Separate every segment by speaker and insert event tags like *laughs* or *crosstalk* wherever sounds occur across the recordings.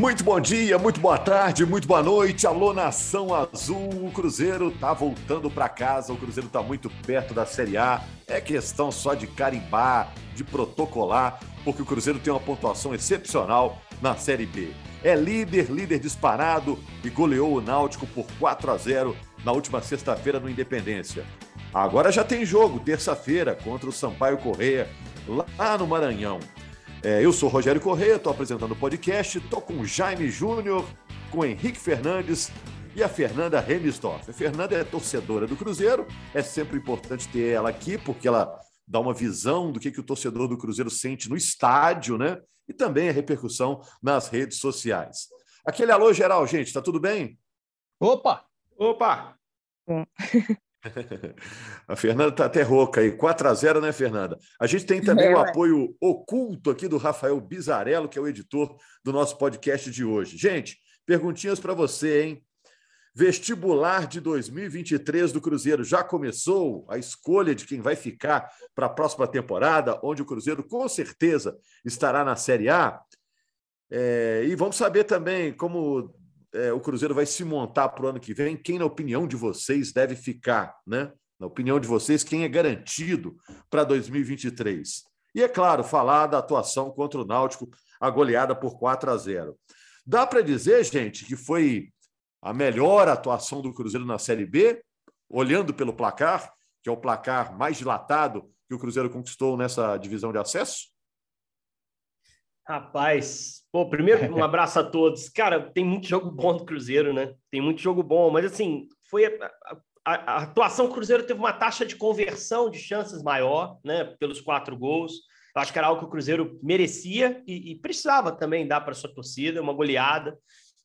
Speaker 1: Muito bom dia, muito boa tarde, muito boa noite. Alô, Nação Azul. O Cruzeiro tá voltando para casa. O Cruzeiro tá muito perto da Série A. É questão só de carimbar, de protocolar, porque o Cruzeiro tem uma pontuação excepcional na Série B. É líder, líder disparado e goleou o Náutico por 4 a 0 na última sexta-feira no Independência. Agora já tem jogo, terça-feira, contra o Sampaio Correia, lá no Maranhão. É, eu sou Rogério Correia, estou apresentando o podcast, estou com o Jaime Júnior, com o Henrique Fernandes e a Fernanda Remisdorf. A Fernanda é torcedora do Cruzeiro, é sempre importante ter ela aqui, porque ela dá uma visão do que, que o torcedor do Cruzeiro sente no estádio, né? E também a repercussão nas redes sociais. Aquele alô geral, gente, tá tudo bem?
Speaker 2: Opa!
Speaker 3: Opa! *laughs* *laughs*
Speaker 1: A Fernanda está até rouca aí, 4 a 0 né, Fernanda? A gente tem também é, o apoio oculto aqui do Rafael Bizarello, que é o editor do nosso podcast de hoje. Gente, perguntinhas para você, hein? Vestibular de 2023 do Cruzeiro já começou a escolha de quem vai ficar para a próxima temporada, onde o Cruzeiro com certeza estará na Série A. É, e vamos saber também como é, o Cruzeiro vai se montar para o ano que vem, quem, na opinião de vocês, deve ficar, né? Na opinião de vocês, quem é garantido para 2023? E é claro, falar da atuação contra o Náutico, a goleada por 4 a 0. Dá para dizer, gente, que foi a melhor atuação do Cruzeiro na Série B, olhando pelo placar, que é o placar mais dilatado que o Cruzeiro conquistou nessa divisão de acesso?
Speaker 3: Rapaz, pô, primeiro um *laughs* abraço a todos. Cara, tem muito jogo bom do Cruzeiro, né? Tem muito jogo bom, mas assim, foi a, a, a atuação do Cruzeiro teve uma taxa de conversão de chances maior, né? Pelos quatro gols. Eu acho que era algo que o Cruzeiro merecia e, e precisava também dar para sua torcida, uma goleada,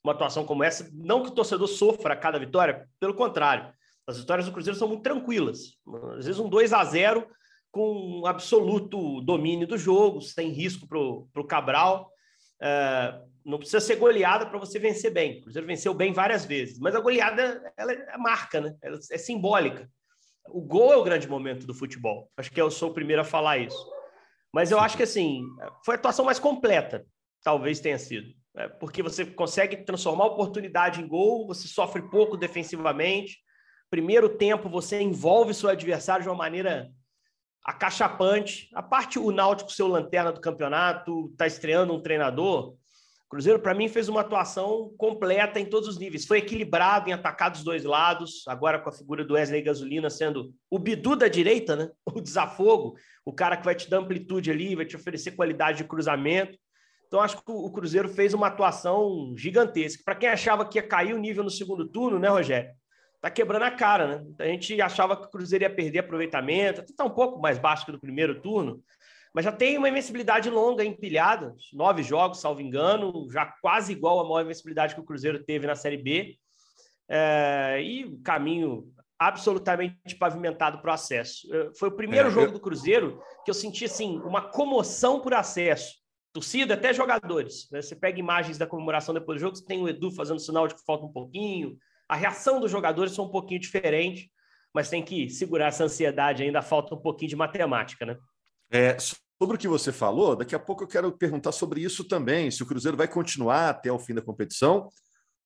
Speaker 3: uma atuação como essa. Não que o torcedor sofra a cada vitória, pelo contrário. As vitórias do Cruzeiro são muito tranquilas. Às vezes um 2 a 0 com um absoluto domínio do jogo, sem risco para o Cabral. É, não precisa ser goleada para você vencer bem. O Cruzeiro venceu bem várias vezes, mas a goleada ela é marca, né? Ela é simbólica. O gol é o grande momento do futebol. Acho que eu sou o primeiro a falar isso. Mas eu acho que assim foi a atuação mais completa, talvez tenha sido, é, porque você consegue transformar a oportunidade em gol, você sofre pouco defensivamente. Primeiro tempo você envolve seu adversário de uma maneira acachapante. A parte o Náutico seu lanterna do campeonato, está estreando um treinador. O Cruzeiro, para mim, fez uma atuação completa em todos os níveis. Foi equilibrado em atacar dos dois lados, agora com a figura do Wesley Gasolina sendo o bidu da direita, né? *laughs* o desafogo, o cara que vai te dar amplitude ali, vai te oferecer qualidade de cruzamento. Então, acho que o Cruzeiro fez uma atuação gigantesca. Para quem achava que ia cair o nível no segundo turno, né, Rogério? Tá quebrando a cara, né? A gente achava que o Cruzeiro ia perder aproveitamento, até tá um pouco mais baixo que no primeiro turno, mas já tem uma invencibilidade longa empilhada, nove jogos, salvo engano, já quase igual a maior invencibilidade que o Cruzeiro teve na Série B, é, e caminho absolutamente pavimentado para o acesso. É, foi o primeiro é, jogo eu... do Cruzeiro que eu senti assim uma comoção por acesso. Torcida, até jogadores. Né? Você pega imagens da comemoração depois do jogo, você tem o Edu fazendo sinal de que falta um pouquinho, a reação dos jogadores são um pouquinho diferente, mas tem que segurar essa ansiedade, ainda falta um pouquinho de matemática, né?
Speaker 1: É, sobre o que você falou, daqui a pouco eu quero perguntar sobre isso também, se o Cruzeiro vai continuar até o fim da competição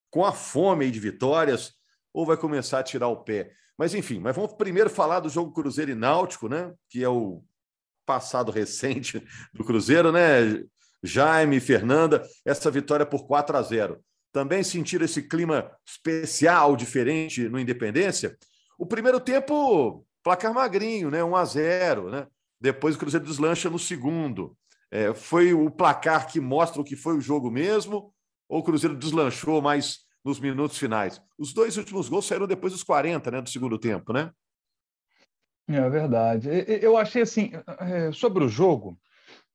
Speaker 1: com a fome de vitórias ou vai começar a tirar o pé. Mas enfim, mas vamos primeiro falar do jogo Cruzeiro e Náutico, né? Que é o passado recente do Cruzeiro, né? Jaime, Fernanda, essa vitória por 4 a 0 também sentiram esse clima especial, diferente no Independência. O primeiro tempo, placar magrinho, né? 1 a 0 né? Depois o Cruzeiro deslancha no segundo. É, foi o placar que mostra o que foi o jogo mesmo, ou o Cruzeiro deslanchou mais nos minutos finais? Os dois últimos gols saíram depois dos 40, né? Do segundo tempo, né?
Speaker 2: É verdade. Eu achei assim, é, sobre o jogo,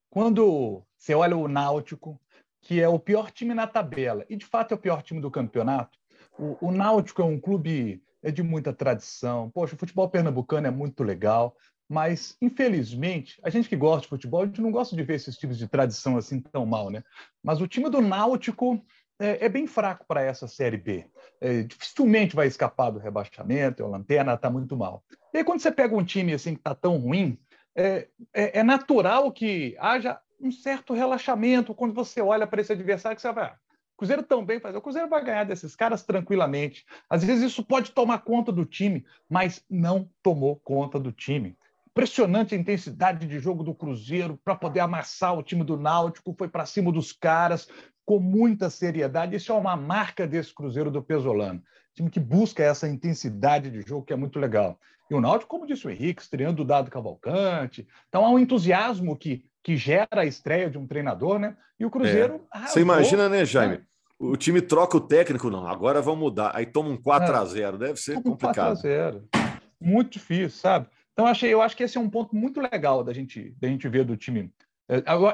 Speaker 2: quando você olha o Náutico, que é o pior time na tabela, e de fato é o pior time do campeonato. O, o Náutico é um clube é de muita tradição. Poxa, o futebol pernambucano é muito legal, mas infelizmente, a gente que gosta de futebol, a gente não gosta de ver esses tipos de tradição assim tão mal, né? Mas o time do Náutico é, é bem fraco para essa Série B. É, dificilmente vai escapar do rebaixamento, a lanterna está muito mal. E aí, quando você pega um time assim que está tão ruim, é, é, é, natural que haja um certo relaxamento quando você olha para esse adversário que você vai. Ah, o Cruzeiro também faz. O Cruzeiro vai ganhar desses caras tranquilamente. Às vezes isso pode tomar conta do time, mas não tomou conta do time. Impressionante a intensidade de jogo do Cruzeiro para poder amassar o time do Náutico, foi para cima dos caras com muita seriedade. Isso é uma marca desse Cruzeiro do Pesolano. Time que busca essa intensidade de jogo que é muito legal. E o Náutico, como disse o Henrique, estreando o Dado Cavalcante. Então há um entusiasmo que que gera a estreia de um treinador, né? E o Cruzeiro.
Speaker 1: É. Você imagina, né, Jaime? É. O time troca o técnico, não, agora vamos mudar. Aí toma um 4 a 0 deve ser complicado. 4 a
Speaker 2: 0 Muito difícil, sabe? Então, achei, eu acho que esse é um ponto muito legal da gente, da gente ver do time é,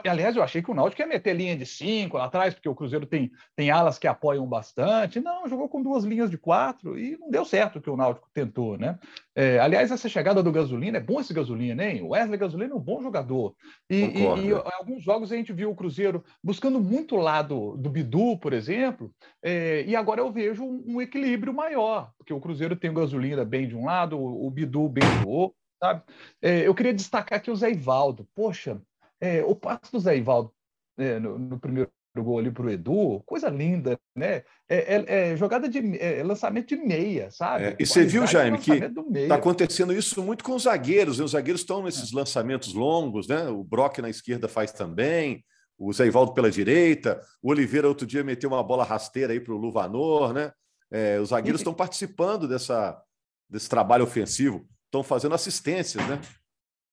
Speaker 2: aliás, eu achei que o Náutico ia meter linha de cinco lá atrás, porque o Cruzeiro tem, tem alas que apoiam bastante. Não, jogou com duas linhas de quatro e não deu certo o que o Náutico tentou, né? É, aliás, essa chegada do Gasolina, é bom esse Gasolina, hein? O Wesley Gasolina é um bom jogador. E, e, e alguns jogos a gente viu o Cruzeiro buscando muito o lado do Bidu, por exemplo, é, e agora eu vejo um, um, equilíbrio maior, porque o Cruzeiro tem o Gasolina bem de um lado, o, o Bidu bem do outro. Sabe? É, eu queria destacar aqui o Zé Ivaldo. Poxa, é, o passo do Zé Ivaldo é, no, no, primeiro gol ali para o Edu, coisa linda, né? É, é, é jogada de é, lançamento de meia, sabe?
Speaker 1: É, e você viu, Jaime, que está acontecendo isso muito com os zagueiros. Né? Os zagueiros estão nesses lançamentos longos, né? O Brock na esquerda faz também, o Zé Ivaldo pela direita, o Oliveira outro dia meteu uma bola rasteira aí para o Luvanor, né? os zagueiros estão participando dessa, desse trabalho ofensivo, estão fazendo assistências, né?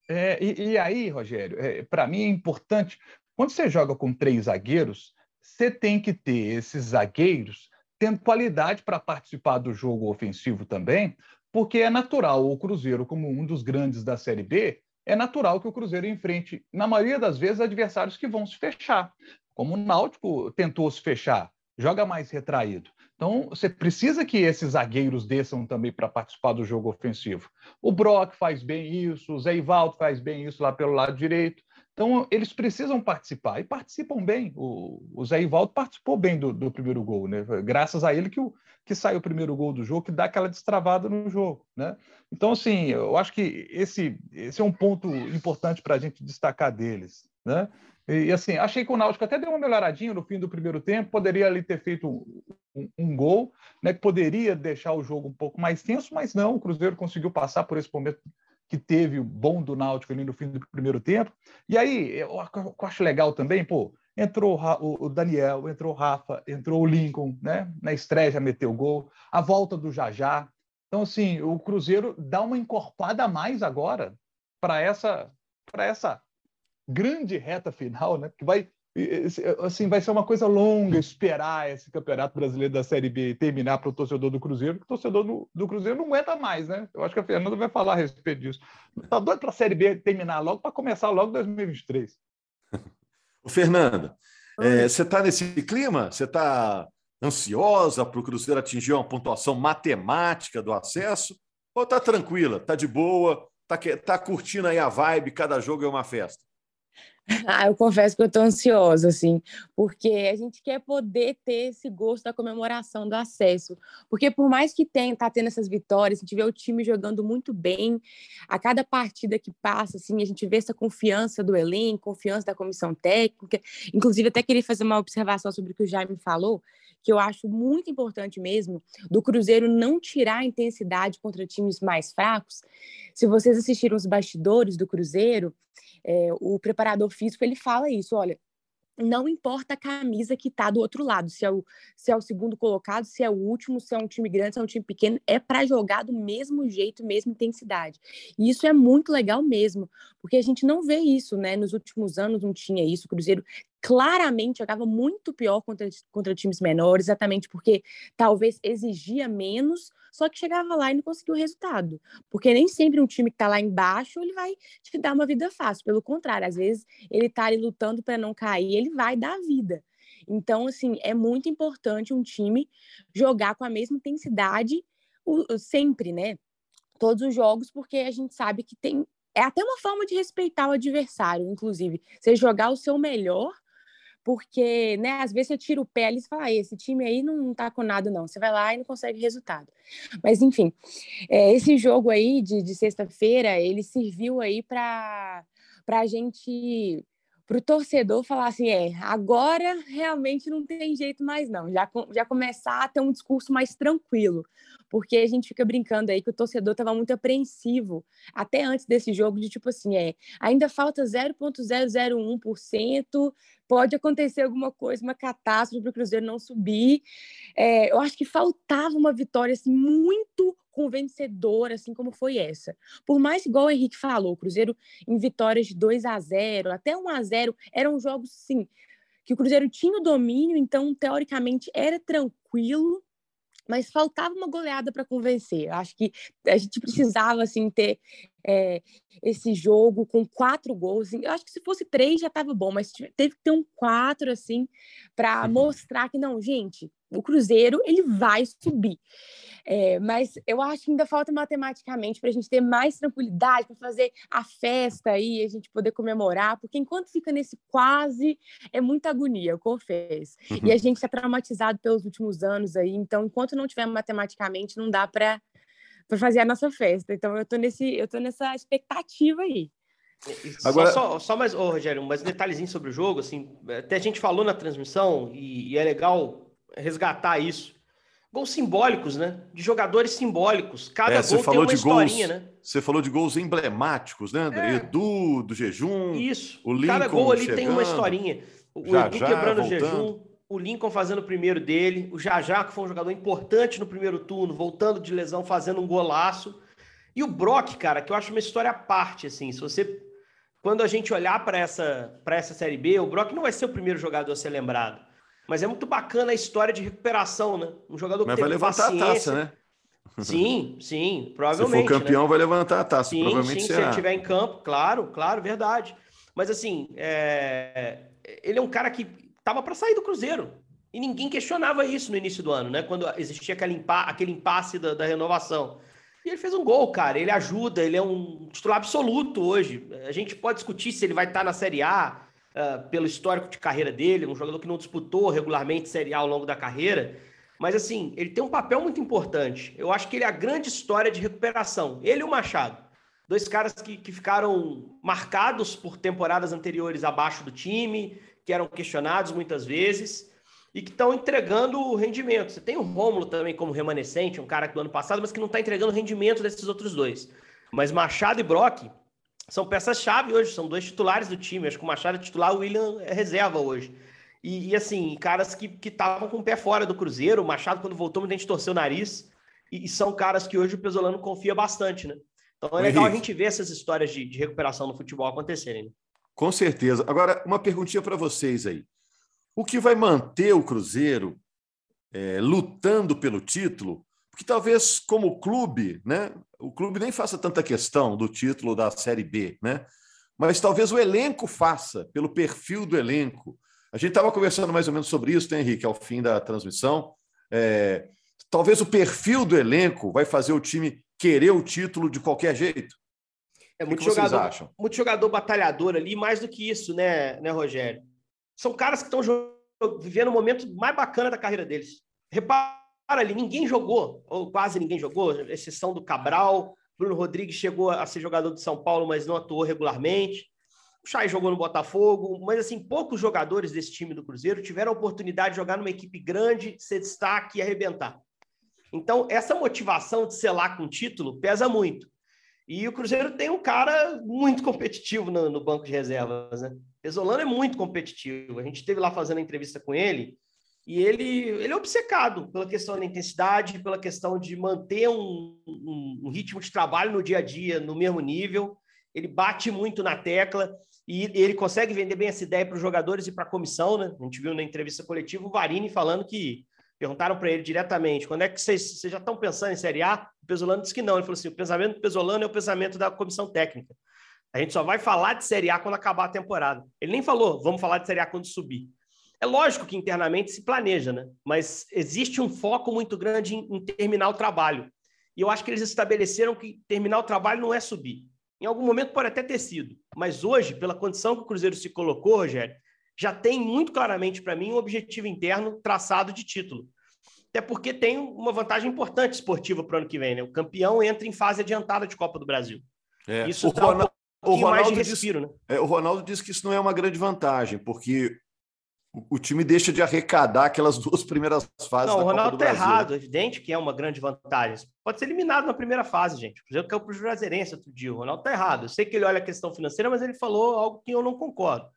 Speaker 2: É, e, e, aí, Rogério, é, para mim é importante, quando você joga com três zagueiros, você tem que ter esses zagueiros tendo qualidade para participar do jogo ofensivo também, porque é natural o Cruzeiro, como um dos grandes da Série B, é natural que o Cruzeiro enfrente, na maioria das vezes, adversários que vão se fechar. Como o Náutico tentou se fechar, joga mais retraído. Então, você precisa que esses zagueiros desçam também para participar do jogo ofensivo. O Brock faz bem isso, o Zé Ivaldo faz bem isso lá pelo lado direito. Então, eles precisam participar e participam bem. O, o Zé Ivaldo participou bem do, do, primeiro gol, né? Graças a ele que, o, que sai o primeiro gol do jogo, que dá aquela destravada no jogo, né? Então, assim, eu acho que esse, esse é um ponto importante para a gente destacar deles, né? E assim, achei que o Náutico até deu uma melhoradinha no fim do primeiro tempo, poderia ali ter feito um, um, gol, né, que poderia deixar o jogo um pouco mais tenso, mas não, o Cruzeiro conseguiu passar por esse momento que teve o bom do Náutico ali no fim do primeiro tempo. E aí, eu, eu acho legal também, pô, entrou o Daniel, entrou o Rafa, entrou o Lincoln, né? Na estreia já meteu gol, a volta do Jajá. Então, assim, o Cruzeiro dá uma encorpada a mais agora para essa, essa grande reta final, né? Que vai assim vai ser uma coisa longa esperar esse campeonato brasileiro da Série B terminar para o torcedor do Cruzeiro, porque o torcedor do, do, Cruzeiro não aguenta mais, né? Eu acho que a Fernanda vai falar a respeito disso. Tá doido para a Série B terminar logo para começar logo 2023.
Speaker 1: O *laughs* Fernanda, é, você está nesse clima? Você está ansiosa para o Cruzeiro atingir uma pontuação matemática do acesso? Ou está tranquila, está de boa, está tá curtindo aí a vibe, cada jogo é uma festa? *laughs*
Speaker 4: Ah, eu confesso que eu estou ansiosa, assim, porque a gente quer poder ter esse gosto da comemoração do acesso. Porque por mais que tenha, tá tendo essas vitórias, a gente vê o time jogando muito bem, a cada partida que passa, assim, a gente vê essa confiança do elenco, confiança da comissão técnica. Inclusive, até queria fazer uma observação sobre o que o Jaime falou, que eu acho muito importante mesmo, do Cruzeiro não tirar a intensidade contra times mais fracos. Se vocês assistiram os bastidores do Cruzeiro, é, o preparador físico ele fala isso, olha, não importa a camisa que está do outro lado, se é, o, se é o segundo colocado, se é o último, se é um time grande, se é um time pequeno, é para jogar do mesmo jeito, mesma intensidade. E isso é muito legal mesmo, porque a gente não vê isso, né? Nos últimos anos não tinha isso. O Cruzeiro claramente jogava muito pior contra, contra times menores, exatamente porque talvez exigia menos, só que chegava lá e não conseguiu o resultado. Porque nem sempre um time que está lá embaixo ele vai te dar uma vida fácil. Pelo contrário, às vezes ele está ali lutando para não cair, ele vai dar a vida. Então, assim, é muito importante um time jogar com a mesma intensidade sempre, né? Todos os jogos, porque a gente sabe que tem. É até uma forma de respeitar o adversário, inclusive. Você jogar o seu melhor porque, né, às vezes você tira o pé ali e fala, ah, esse time aí não tá com nada, não. Você vai lá e não consegue resultado. Mas, enfim, é, esse jogo aí de, de sexta-feira, ele serviu aí para a gente para o torcedor falar assim, é, agora realmente não tem jeito mais não, já, já começar a ter um discurso mais tranquilo, porque a gente fica brincando aí que o torcedor estava muito apreensivo, até antes desse jogo, de tipo assim, é, ainda falta 0,001%, pode acontecer alguma coisa, uma catástrofe para o Cruzeiro não subir. É, eu acho que faltava uma vitória assim, muito convencedora, assim como foi essa. Por mais igual o Henrique falou, o Cruzeiro em vitórias de 2 a 0 até 1 a 0 eram jogos, sim, que o Cruzeiro tinha o domínio, então, teoricamente, era tranquilo, mas faltava uma goleada para convencer. Acho que a gente precisava assim ter é, esse jogo com quatro gols. Eu acho que se fosse três já estava bom, mas teve que ter um quatro assim para mostrar que não, gente, o Cruzeiro ele vai subir. É, mas eu acho que ainda falta matematicamente para a gente ter mais tranquilidade para fazer a festa aí, a gente poder comemorar, porque enquanto fica nesse quase, é muita agonia, eu confesso. Uhum. E a gente está traumatizado pelos últimos anos aí, então enquanto não tiver matematicamente, não dá para fazer a nossa festa. Então eu tô nesse, eu tô nessa expectativa aí.
Speaker 3: Agora... Só, só, só mais, oh, Rogério, mais um detalhezinho sobre o jogo, assim, até a gente falou na transmissão e, e é legal resgatar isso. Gols simbólicos, né? De jogadores simbólicos. Cada é, gol
Speaker 1: falou
Speaker 3: tem
Speaker 1: uma de historinha, gols, né? Você falou de gols emblemáticos, né, André? É. Edu, do jejum.
Speaker 3: Isso. O Lincoln Cada gol ali chegando, tem uma historinha. O já, Edu já, quebrando voltando. o jejum, o Lincoln fazendo o primeiro dele, o Jajá, que foi um jogador importante no primeiro turno, voltando de lesão, fazendo um golaço. E o Brock, cara, que eu acho uma história à parte, assim. Se você. Quando a gente olhar para essa, essa Série B, o Brock não vai ser o primeiro jogador a ser lembrado. Mas é muito bacana a história de recuperação, né? Um jogador que
Speaker 1: Mas vai levantar paciência. a taça, né?
Speaker 3: Sim, sim, provavelmente. *laughs*
Speaker 1: Se for campeão, né? vai levantar a taça,
Speaker 3: sim,
Speaker 1: provavelmente
Speaker 3: sim,
Speaker 1: será.
Speaker 3: se ele estiver em campo, claro, claro, verdade. Mas assim, é... ele é um cara que estava para sair do Cruzeiro. E ninguém questionava isso no início do ano, né? Quando existia aquele, impa... aquele impasse da, da renovação. E ele fez um gol, cara. Ele ajuda, ele é um titular absoluto hoje. A gente pode discutir se ele vai estar na Série A, uh, pelo histórico de carreira dele, um jogador que não disputou regularmente Série A ao longo da carreira. Mas, assim, ele tem um papel muito importante. Eu acho que ele é a grande história de recuperação. Ele e o Machado. Dois caras que, que ficaram marcados por temporadas anteriores abaixo do time, que eram questionados muitas vezes e que estão entregando rendimento. Você tem o Rômulo também como remanescente, um cara do ano passado, mas que não está entregando rendimento desses outros dois. Mas Machado e Brock são peças-chave hoje, são dois titulares do time. Acho que o Machado é titular, o William é reserva hoje. E, e assim, caras que estavam com o pé fora do Cruzeiro. O Machado, quando voltou, muita gente torceu o nariz. E, e, são caras que hoje o Pesolano confia bastante, né? Então é legal a gente ver essas histórias de, de recuperação no futebol acontecerem.
Speaker 1: Com certeza. Agora, uma perguntinha para vocês aí. O que vai manter o Cruzeiro é, lutando pelo título que talvez como clube, né, o clube nem faça tanta questão do título da Série B, né? Mas talvez o elenco faça, pelo perfil do elenco. A gente estava conversando mais ou menos sobre isso, né, Henrique, ao fim da transmissão. É, talvez o perfil do elenco vai fazer o time querer o título de qualquer jeito.
Speaker 3: É muito que jogador, acham? muito jogador batalhador ali, mais do que isso, né, né Rogério? São caras que estão vivendo o momento mais bacana da carreira deles. Repara ali ninguém jogou, ou quase ninguém jogou, exceção do Cabral. Bruno Rodrigues chegou a ser jogador de São Paulo, mas não atuou regularmente. O Chay jogou no Botafogo, mas assim, poucos jogadores desse time do Cruzeiro tiveram a oportunidade de jogar numa equipe grande, ser destaque e arrebentar. Então, essa motivação de selar com título pesa muito. E o Cruzeiro tem um cara muito competitivo no, no banco de reservas, né? Pesolano é muito competitivo. A gente esteve lá fazendo a entrevista com ele e ele, ele é obcecado pela questão da intensidade, pela questão de manter um, um, um, ritmo de trabalho no dia a dia no mesmo nível. Ele bate muito na tecla e ele consegue vender bem essa ideia para os jogadores e para a comissão. Né? A gente viu na entrevista coletiva o Varini falando que perguntaram para ele diretamente: quando é que vocês, já estão pensando em Série A? O Pesolano disse que não. Ele falou assim: o pensamento do Pesolano é o pensamento da comissão técnica. A gente só vai falar de Série A quando acabar a temporada. Ele nem falou, vamos falar de Série A quando subir. É lógico que internamente se planeja, né? Mas existe um foco muito grande em, em terminar o trabalho. E eu acho que eles estabeleceram que terminar o trabalho não é subir. Em algum momento pode até ter sido, mas hoje, pela condição que o Cruzeiro se colocou, Rogério, já tem muito claramente para mim um objetivo interno traçado de título. Até porque tem uma vantagem importante esportiva para o ano que vem, né? O campeão entra em fase adiantada de Copa do Brasil.
Speaker 1: É. Isso o dá Ronaldo, um o Ronaldo respiro, disse, né? É, o Ronaldo disse que isso não é uma grande vantagem, porque o time deixa de arrecadar aquelas duas primeiras fases.
Speaker 3: Não, o Ronaldo está errado, é evidente que é uma grande vantagem. Pode ser eliminado na primeira fase, gente. O Cruzeiro caiu para o Juazeirense outro dia. O Ronaldo está errado. Eu sei que ele olha a questão financeira, mas ele falou algo que eu não concordo.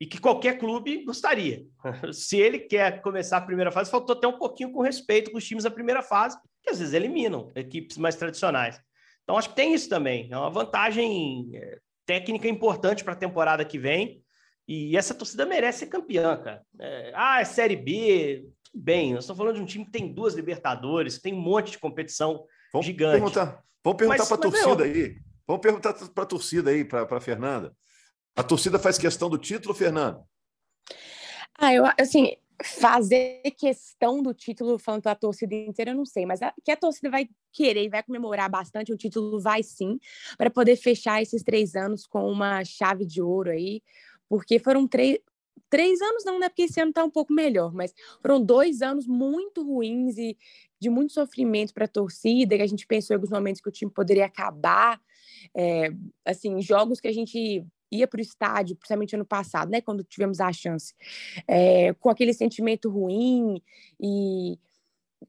Speaker 3: E que qualquer clube gostaria. *laughs* Se ele quer começar a primeira fase, faltou até um pouquinho com respeito com os times da primeira fase, que às vezes eliminam equipes mais tradicionais. Então, acho que tem isso também. É uma vantagem é, técnica importante para a temporada que vem e essa torcida merece ser campeã, cara. É, ah, é Série B. Tudo bem, nós estamos falando de um time que tem duas Libertadores, tem um monte de competição vamos gigante.
Speaker 1: Perguntar, vamos perguntar para a torcida aí. Vamos perguntar para a torcida aí, para a Fernanda. A torcida faz questão do título, Fernanda?
Speaker 4: Ah, eu, assim, fazer questão do título falando para a torcida inteira, eu não sei, mas a, que a torcida vai querer e vai comemorar bastante o título, vai sim, para poder fechar esses três anos com uma chave de ouro aí, porque foram três, três anos não, né? Porque esse ano está um pouco melhor, mas foram dois anos muito ruins e de muito sofrimento para a torcida, que a gente pensou em alguns momentos que o time poderia acabar, é, assim, jogos que a gente ia para o estádio, principalmente ano passado, né, quando tivemos a chance, é, com aquele sentimento ruim e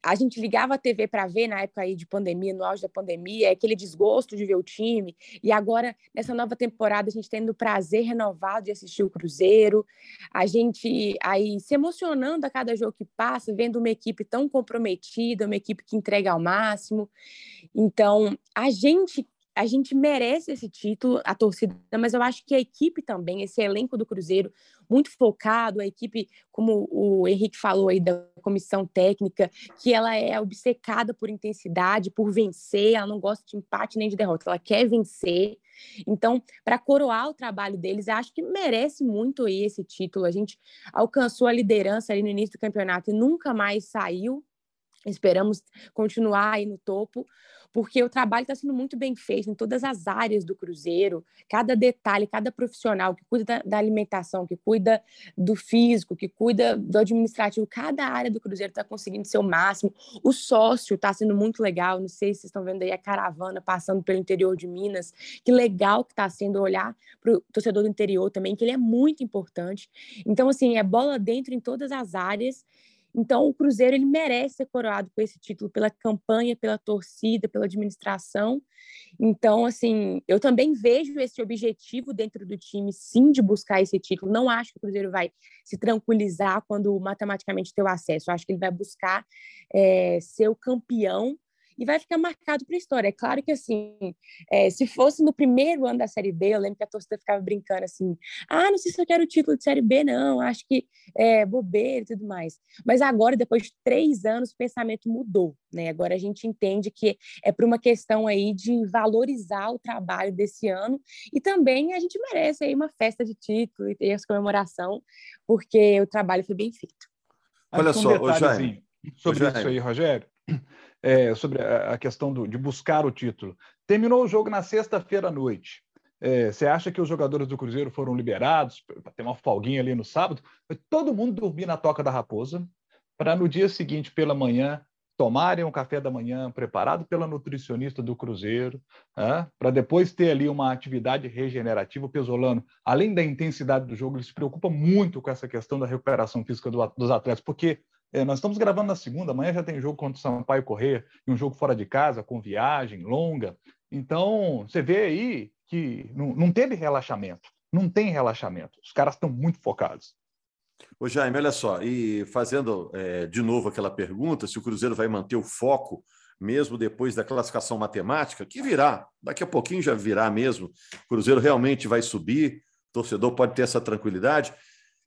Speaker 4: a gente ligava a TV para ver na época aí de pandemia, no auge da pandemia, aquele desgosto de ver o time. E agora, nessa nova temporada, a gente tendo o prazer renovado de assistir o Cruzeiro, a gente aí se emocionando a cada jogo que passa, vendo uma equipe tão comprometida, uma equipe que entrega ao máximo. Então, a gente a gente merece esse título, a torcida, mas eu acho que a equipe também, esse elenco do Cruzeiro, muito focado, a equipe, como o Henrique falou aí da comissão técnica, que ela é obcecada por intensidade, por vencer, ela não gosta de empate nem de derrota, ela quer vencer. Então, para coroar o trabalho deles, acho que merece muito aí esse título. A gente alcançou a liderança ali no início do campeonato e nunca mais saiu. Esperamos continuar aí no topo, porque o trabalho está sendo muito bem feito em todas as áreas do Cruzeiro, cada detalhe, cada profissional que cuida da, da alimentação, que cuida do físico, que cuida do administrativo, cada área do Cruzeiro está conseguindo ser o máximo. O sócio está sendo muito legal, não sei se vocês estão vendo aí a caravana passando pelo interior de Minas, que legal que está sendo olhar para o torcedor do interior também, que ele é muito importante. Então, assim, é bola dentro em todas as áreas então, o Cruzeiro ele merece ser coroado com esse título pela campanha, pela torcida, pela administração. Então, assim, eu também vejo esse objetivo dentro do time, sim, de buscar esse título. Não acho que o Cruzeiro vai se tranquilizar quando matematicamente ter o acesso. Eu acho que ele vai buscar é, ser o campeão e vai ficar marcado para a história. É claro que, assim, é, se fosse no primeiro ano da Série B, eu lembro que a torcida ficava brincando assim: ah, não sei se eu quero o título de Série B, não, acho que é bobeira e tudo mais. Mas agora, depois de três anos, o pensamento mudou, né? Agora a gente entende que é por uma questão aí de valorizar o trabalho desse ano e também a gente merece aí uma festa de título e ter essa comemoração, porque o trabalho foi bem feito.
Speaker 2: Olha só, um Jaime, sobre isso aí, Rogério é, sobre a, questão do, de buscar o título. Terminou o jogo na sexta-feira à noite. É, você acha que os jogadores do Cruzeiro foram liberados para ter uma folguinha ali no sábado? Todo mundo dormir na toca da raposa para no dia seguinte, pela manhã, tomarem um café da manhã preparado pela nutricionista do Cruzeiro, para depois ter ali uma atividade regenerativa. O Pesolano, além da intensidade do jogo, ele se preocupa muito com essa questão da recuperação física do, dos atletas, porque é, nós estamos gravando na segunda, amanhã já tem jogo contra o Sampaio Correia e um jogo fora de casa, com viagem longa. Então, você vê aí que não, não teve relaxamento, não tem relaxamento. Os caras estão muito focados.
Speaker 1: Ô Jaime, olha só, e fazendo é, de novo aquela pergunta, se o Cruzeiro vai manter o foco mesmo depois da classificação matemática, que virá, daqui a pouquinho já virá mesmo, o Cruzeiro realmente vai subir, o torcedor pode ter essa tranquilidade.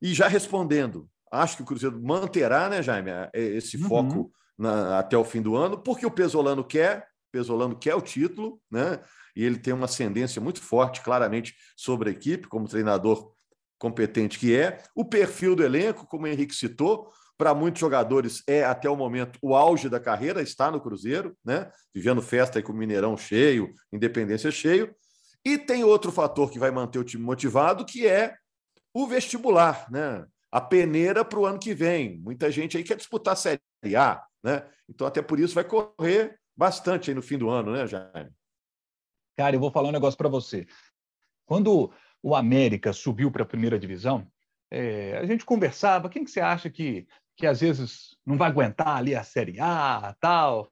Speaker 1: E já respondendo, Acho que o Cruzeiro manterá, né, Jaime, esse uhum. foco na, até o fim do ano, porque o Pesolano quer, o Pesolano quer o título, né? E ele tem uma ascendência muito forte, claramente, sobre a equipe, como treinador competente que é, o perfil do elenco, como o Henrique citou, para muitos jogadores é até o momento o auge da carreira, está no Cruzeiro, né? Vivendo festa aí com o Mineirão cheio, Independência cheio. E tem outro fator que vai manter o time motivado, que é o vestibular, né? A peneira para o ano que vem. Muita gente aí quer disputar a Série A, né? Então, até por isso vai correr bastante aí no fim do ano, né, Jaime?
Speaker 2: Cara, eu vou falar um negócio para você. Quando o América subiu para a primeira divisão, é, a gente conversava, quem que você acha que, que às vezes não vai aguentar ali a Série A, tal,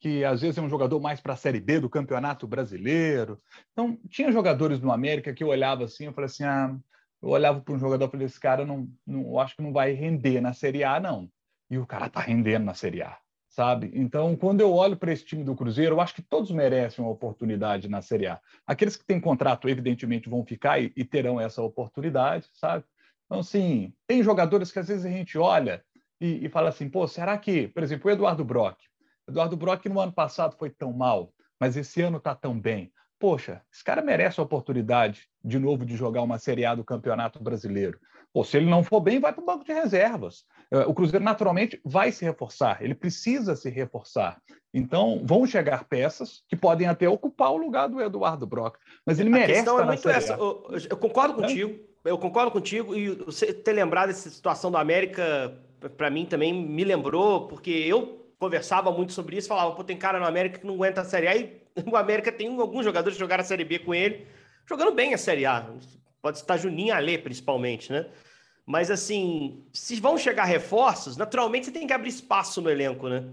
Speaker 2: que às vezes é um jogador mais para a Série B do Campeonato Brasileiro. Então, tinha jogadores no América que eu olhava assim, eu falei assim, ah, eu olhava para um jogador e falei, esse cara não, não, acho que não vai render na Série A, não. E o cara está rendendo na Série A sabe? Então, quando eu olho para esse time do Cruzeiro, eu acho que todos merecem uma oportunidade na Série A. Aqueles que têm contrato, evidentemente, vão ficar e, e terão essa oportunidade, sabe? Então, assim, tem jogadores que às vezes a gente olha e, e fala assim, pô, será que, por exemplo, o Eduardo Brock. Eduardo Brock no ano passado foi tão mal, mas esse ano está tão bem. Poxa, esse cara merece a oportunidade de novo de jogar uma Série A do Campeonato Brasileiro. Ou se ele não for bem, vai para o banco de reservas. É, o Cruzeiro naturalmente vai se reforçar, ele precisa se reforçar. Então, vão chegar peças que podem até ocupar o lugar do Eduardo Brock, mas ele a merece. A questão é muito essa.
Speaker 3: Eu, eu, concordo contigo, eu concordo contigo, e você ter lembrado dessa situação do América, para mim também me lembrou, porque eu conversava muito sobre isso, falava, pô, tem cara no América que não aguenta a Série A, e *laughs* o América tem alguns jogadores que jogaram a Série B com ele, jogando bem a Série A. Pode estar Juninho Alê, principalmente, né? Mas assim, se vão chegar reforços, naturalmente você tem que abrir espaço no elenco, né?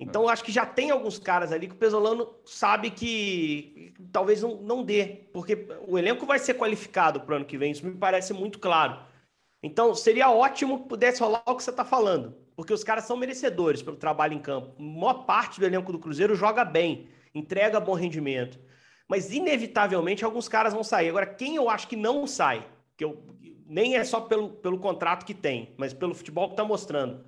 Speaker 3: Então acho que já tem alguns caras ali que o Pesolano sabe que talvez não, não dê, porque o elenco vai ser qualificado para o ano que vem, isso me parece muito claro. Então seria ótimo que pudesse rolar o que você está falando, porque os caras são merecedores pelo trabalho em campo. Maior parte do elenco do Cruzeiro joga bem, entrega bom rendimento. Mas inevitavelmente alguns caras vão sair. Agora, quem eu acho que não sai, que eu nem é só pelo, pelo contrato que tem, mas pelo futebol que está mostrando.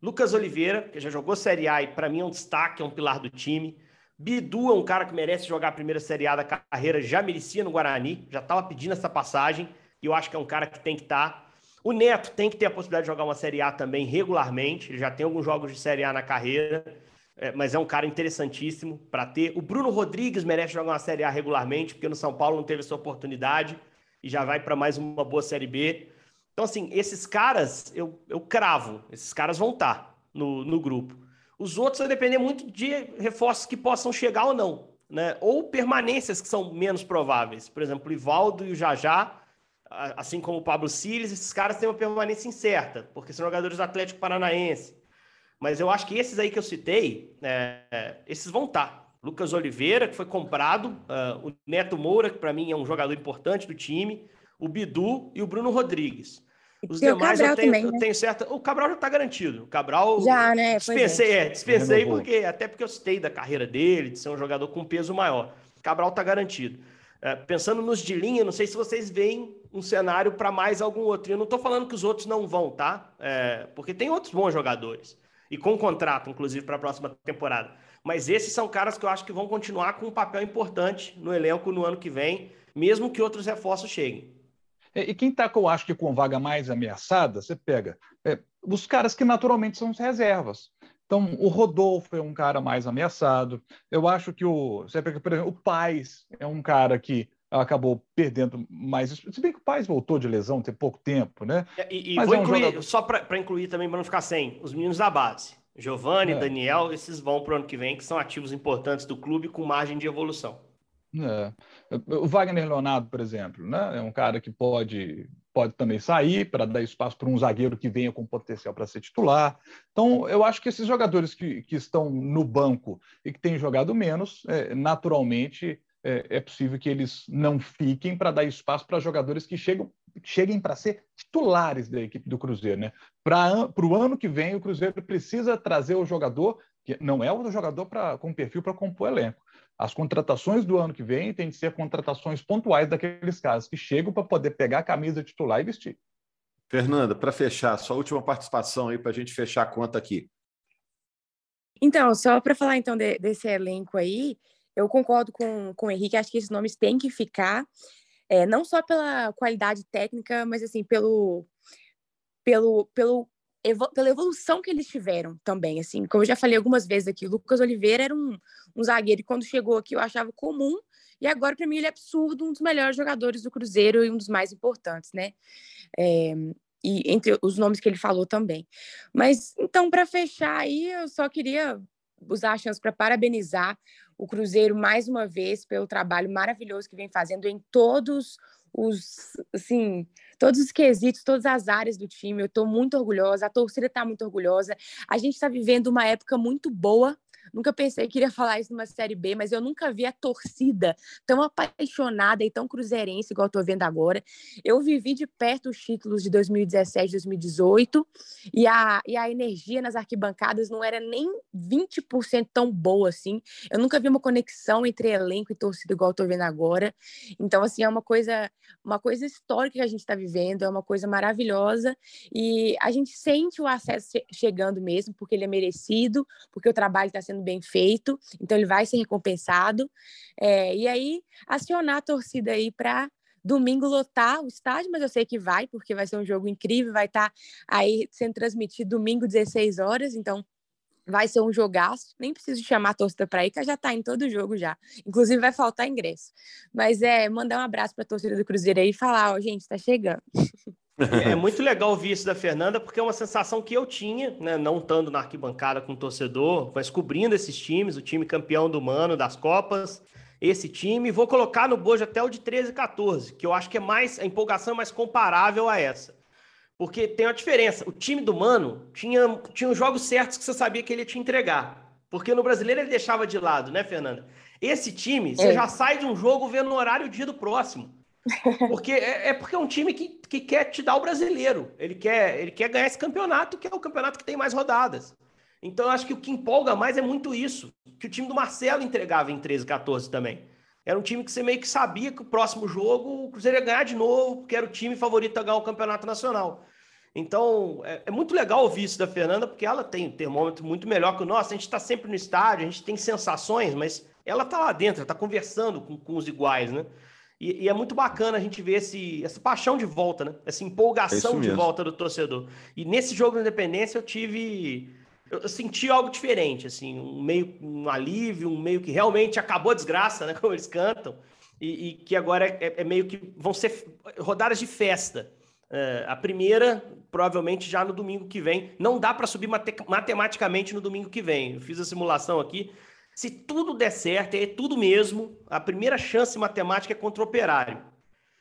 Speaker 3: Lucas Oliveira, que já jogou Série A e para mim é um destaque, é um pilar do time. Bidu é um cara que merece jogar a primeira Série A da carreira, já merecia no Guarani, já estava pedindo essa passagem, e eu acho que é um cara que tem que estar. Tá. O Neto tem que ter a possibilidade de jogar uma Série A também regularmente, ele já tem alguns jogos de Série A na carreira, é, mas é um cara interessantíssimo para ter. O Bruno Rodrigues merece jogar uma Série A regularmente, porque no São Paulo não teve essa oportunidade e já vai para mais uma boa Série B. Então, assim, esses caras, eu, eu cravo, esses caras vão estar tá no, no grupo. Os outros vai depender muito de reforços que possam chegar ou não, né? Ou permanências que são menos prováveis. Por exemplo, o Ivaldo e o Jajá, assim como o Pablo Siles, esses caras têm uma permanência incerta, porque são jogadores do Atlético Paranaense. Mas eu acho que esses aí que eu citei, é, esses vão estar. Tá. Lucas Oliveira, que foi comprado, uh, o Neto Moura, que para mim é um jogador importante do time, o Bidu e o Bruno Rodrigues. Os demais eu tenho, também, né? eu tenho certa. O Cabral já está garantido. O Cabral.
Speaker 4: Já, né?
Speaker 3: Dispensei, é. é, dispensei porque, até porque eu citei da carreira dele, de ser um jogador com peso maior. Cabral está garantido. É, pensando nos de linha, não sei se vocês veem um cenário para mais algum outro. Eu não estou falando que os outros não vão, tá? É, porque tem outros bons jogadores. E com contrato, inclusive, para a próxima temporada. Mas esses são caras que eu acho que vão continuar com um papel importante no elenco no ano que vem, mesmo que outros reforços cheguem.
Speaker 2: É, e quem está, eu acho que com vaga mais ameaçada, você pega é, os caras que naturalmente são reservas. Então, o Rodolfo é um cara mais ameaçado. Eu acho que o, você pega, por exemplo, o Paz é um cara que acabou perdendo mais. Se bem que o Paz voltou de lesão tem pouco tempo, né?
Speaker 3: E, e vou é um incluir, jogador... só para incluir também, para não ficar sem, os meninos da base. Giovanni, é. Daniel, esses vão para o ano que vem, que são ativos importantes do clube com margem de evolução.
Speaker 2: É. O Wagner Leonardo, por exemplo, né? é um cara que pode, pode também sair para dar espaço para um zagueiro que venha com potencial para ser titular. Então, eu acho que esses jogadores que, que estão no banco e que têm jogado menos, é, naturalmente é, é, possível que eles não fiquem para dar espaço para jogadores que chegam, cheguem para ser titulares da equipe do Cruzeiro. Né? Para o ano que vem, o Cruzeiro precisa trazer o jogador, que não é o jogador pra, com perfil para compor elenco. As contratações do ano que vem têm de ser contratações pontuais daqueles caras que chegam para poder pegar a camisa titular e vestir.
Speaker 1: Fernanda, para fechar, sua última participação aí para a gente fechar a conta aqui.
Speaker 4: Então, só para falar então de, desse elenco aí, eu concordo com, com o Henrique, acho que esses nomes têm que ficar. É, não só pela qualidade técnica, mas assim, pelo, pelo, pelo pela evolução que eles tiveram também, assim, como eu já falei algumas vezes aqui, o Lucas Oliveira era um, um zagueiro e quando chegou aqui eu achava comum e agora para mim ele é absurdo, um dos melhores jogadores do Cruzeiro e um dos mais importantes, né? É, e entre os nomes que ele falou também. Mas então para fechar aí, eu só queria usar a chance para parabenizar o Cruzeiro mais uma vez pelo trabalho maravilhoso que vem fazendo em todos os, assim, todos os quesitos, todas as áreas do time. Eu estou muito orgulhosa, a torcida está muito orgulhosa. A gente está vivendo uma época muito boa Nunca pensei que iria falar isso numa Série B, mas eu nunca vi a torcida tão apaixonada e tão cruzeirense igual eu tô vendo agora. Eu vivi de perto os títulos de 2017, 2018 e a, e a energia nas arquibancadas não era nem 20% tão boa assim. Eu nunca vi uma conexão entre elenco e torcida igual eu tô vendo agora. Então, assim, é uma coisa, uma coisa histórica que a gente está vivendo, é uma coisa maravilhosa e a gente sente o acesso chegando mesmo, porque ele é merecido, porque o trabalho está sendo bem feito, então ele vai ser recompensado. É, e aí, acionar a torcida aí para domingo lotar o estádio, mas eu sei que vai, porque vai ser um jogo incrível, vai estar tá aí sendo transmitido domingo, 16 horas, então vai ser um jogaço, nem preciso chamar a torcida para ir, que já está em todo jogo já. Inclusive vai faltar ingresso. Mas é mandar um abraço para a torcida do Cruzeiro aí e falar, ó, gente, está chegando. *laughs*
Speaker 3: É, é muito legal ouvir isso da Fernanda, porque é uma sensação que eu tinha, né, não estando na arquibancada com o torcedor, mas cobrindo esses times, o time campeão do Mano, das Copas, esse time. Vou colocar no bojo até o de 13 e 14, que eu acho que é mais, a empolgação é mais comparável a essa. Porque tem uma diferença. O time do Mano tinha, tinha os jogos certos que você sabia que ele ia te entregar. Porque no brasileiro ele deixava de lado, né, Fernanda? Esse time, você é. já sai de um jogo vendo no horário o dia do próximo. Porque é, é, porque é um time que, que quer te dar o brasileiro. Ele quer, ele quer ganhar esse campeonato, que é o campeonato que tem mais rodadas. Então, eu acho que o que empolga mais é muito isso. Que o time do Marcelo entregava em 13, 14 também. Era um time que você meio que sabia que o próximo jogo o Cruzeiro ia ganhar de novo, porque era o time favorito a ganhar o campeonato nacional. Então, é, é muito legal ouvir isso da Fernanda, porque ela tem um termômetro muito melhor que o nosso. A gente está sempre no estádio, a gente tem sensações, mas ela está lá dentro, está conversando com, com os iguais, né? E, e, é muito bacana a gente ver esse, essa paixão de volta, né? Essa empolgação é de volta do torcedor. E nesse jogo da Independência eu tive. Eu senti algo diferente, assim, um meio um alívio, um meio que realmente acabou a desgraça, né? *laughs* Como eles cantam, e, e que agora é, é, meio que vão ser rodadas de festa. É, a primeira, provavelmente já no domingo que vem. Não dá para subir mate matematicamente no domingo que vem. Eu fiz a simulação aqui. Se tudo der certo, é tudo mesmo, a primeira chance matemática é contra o Operário.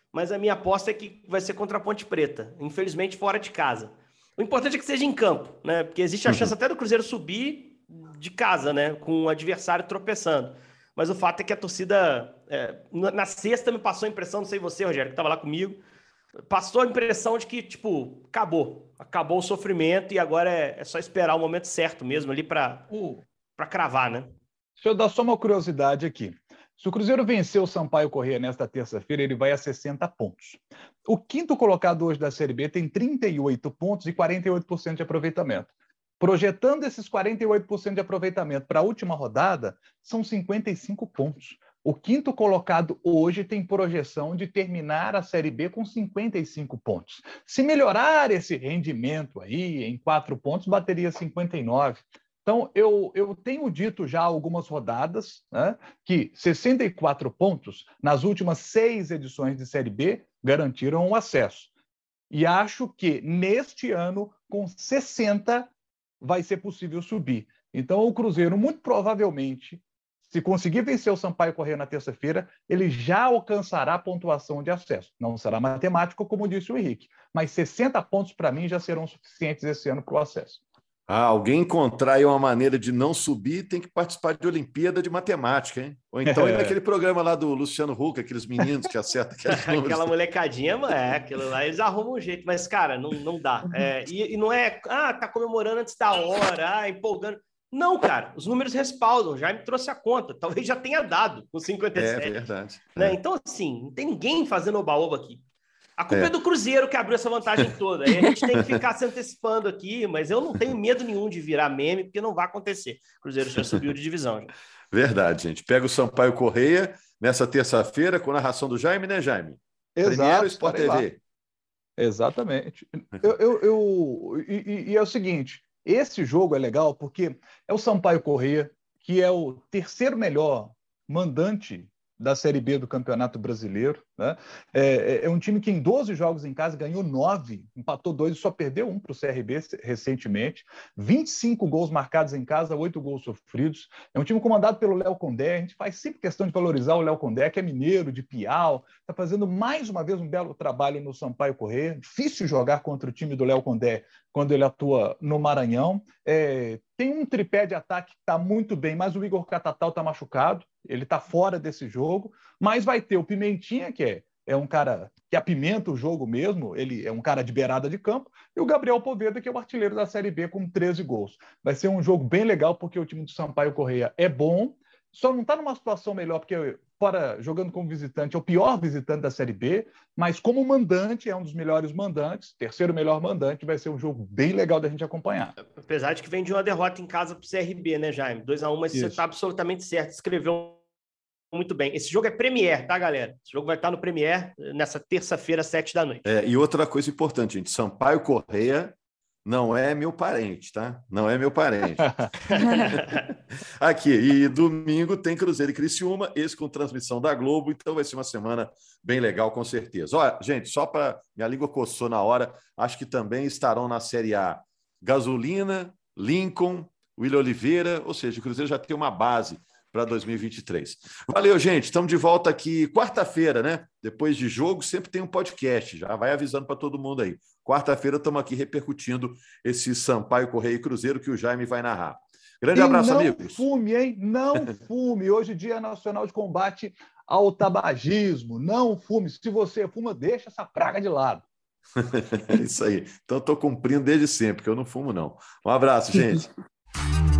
Speaker 3: Mas a minha aposta é que vai ser contra a Ponte Preta, infelizmente fora de casa. O importante é que seja em campo, né? Porque existe a chance uhum. até do Cruzeiro subir de casa, né? Com o adversário tropeçando. Mas o fato é que a torcida. É, na sexta me passou a impressão, não sei você, Rogério, que estava lá comigo, passou a impressão de que, tipo, acabou. Acabou o sofrimento e agora é, é só esperar o momento certo mesmo ali para uh. cravar, né?
Speaker 2: Deixa eu dar só uma curiosidade aqui. Se o Cruzeiro vencer o Sampaio Corrêa nesta terça-feira, ele vai a 60 pontos. O quinto colocado hoje da Série B tem 38 pontos e 48% de aproveitamento. Projetando esses 48% de aproveitamento para a última rodada, são 55 pontos. O quinto colocado hoje tem projeção de terminar a Série B com 55 pontos. Se melhorar esse rendimento aí em quatro pontos, bateria 59. Então, eu, eu tenho dito já algumas rodadas né, que 64 pontos nas últimas seis edições de Série B garantiram o acesso. E acho que neste ano, com 60, vai ser possível subir. Então, o Cruzeiro, muito provavelmente, se conseguir vencer o Sampaio Correia na terça-feira, ele já alcançará a pontuação de acesso. Não será matemático, como disse o Henrique, mas 60 pontos para mim já serão suficientes esse ano para o acesso.
Speaker 1: Ah, alguém encontrar aí uma maneira de não subir, tem que participar de Olimpíada de Matemática, hein? Ou então *laughs* é. ir naquele programa lá do Luciano Huck, aqueles meninos que acertam. *laughs*
Speaker 3: Aquela molecadinha, é, aquilo lá, eles arrumam um jeito, mas, cara, não, não dá. É, e, e, não é, ah, tá comemorando antes da hora, ah, empolgando. Não, cara, os números respaldam, já me trouxe a conta, talvez já tenha dado com 57.
Speaker 1: É verdade.
Speaker 3: Né? É. Então, assim, não tem ninguém fazendo oba-oba aqui. A culpa é. é. do Cruzeiro que abriu essa vantagem toda. Aí a gente tem que ficar se antecipando aqui, mas eu não tenho medo nenhum de virar meme, porque não vai acontecer. O Cruzeiro já subiu de divisão. Já. *laughs*
Speaker 1: Verdade, gente. Pega o Sampaio Correia nessa terça-feira com narração do Jaime, né, Jaime?
Speaker 2: Exato,
Speaker 1: Premiere ou Sport TV?
Speaker 2: Exatamente. Eu, eu, eu e, e, é o seguinte: esse jogo é legal porque é o Sampaio Corrêa, que é o terceiro melhor mandante da Série B do Campeonato Brasileiro. Né? É, é, é, um time que em 12 jogos em casa ganhou 9, empatou dois e só perdeu um para o CRB recentemente. 25 gols marcados em casa, 8 gols sofridos. É um time comandado pelo Léo Condé. A gente faz sempre questão de valorizar o Léo Condé, que é mineiro, de Piau. Está fazendo mais uma vez um belo trabalho no Sampaio Correr. Difícil jogar contra o time do Léo Condé quando ele atua no Maranhão. É, tem um tripé de ataque que está muito bem, mas o Igor Catatal está machucado ele está fora desse jogo, mas vai ter o Pimentinha, que é, é um cara que apimenta o jogo mesmo, ele é um cara de beirada de campo, e o Gabriel Poveda, que é o artilheiro da Série B com 13 gols. Vai ser um jogo bem legal, porque o time do Sampaio Correia é bom, só não está numa situação melhor, porque fora jogando como visitante, é o pior visitante da Série B, mas como mandante, é um dos melhores mandantes, terceiro melhor mandante, vai ser um jogo bem legal da gente acompanhar.
Speaker 3: Apesar de que vem de uma derrota em casa para o CRB, né, Jaime? 2x1, um, mas Isso. você está absolutamente certo, escreveu muito bem. Esse jogo é Premier, tá, galera? Esse jogo vai estar no Premier nessa terça-feira, sete da noite.
Speaker 1: É, e outra coisa importante, gente, Sampaio Correia não é meu parente, tá? Não é meu parente. *laughs* Aqui, e domingo tem Cruzeiro e Criciúma, esse com transmissão da Globo, então vai ser uma semana bem legal, com certeza. Olha, gente, só para. Minha língua coçou na hora, acho que também estarão na Série A Gasolina, Lincoln, William Oliveira, ou seja, o Cruzeiro já tem uma base para 2023. Valeu, gente. Estamos de volta aqui quarta-feira, né? Depois de jogo, sempre tem um podcast. Já vai avisando para todo mundo aí. Quarta-feira estamos aqui repercutindo esse Sampaio Correio e Cruzeiro que o Jaime vai narrar. Grande e abraço,
Speaker 2: não
Speaker 1: amigos.
Speaker 2: Fume, hein? Não *laughs* fume. Hoje, Dia Nacional de Combate ao Tabagismo. Não fume. Se você fuma, deixa essa praga de lado. *laughs*
Speaker 1: é isso aí. Então, estou cumprindo desde sempre, que eu não fumo, não. Um abraço, gente. *laughs*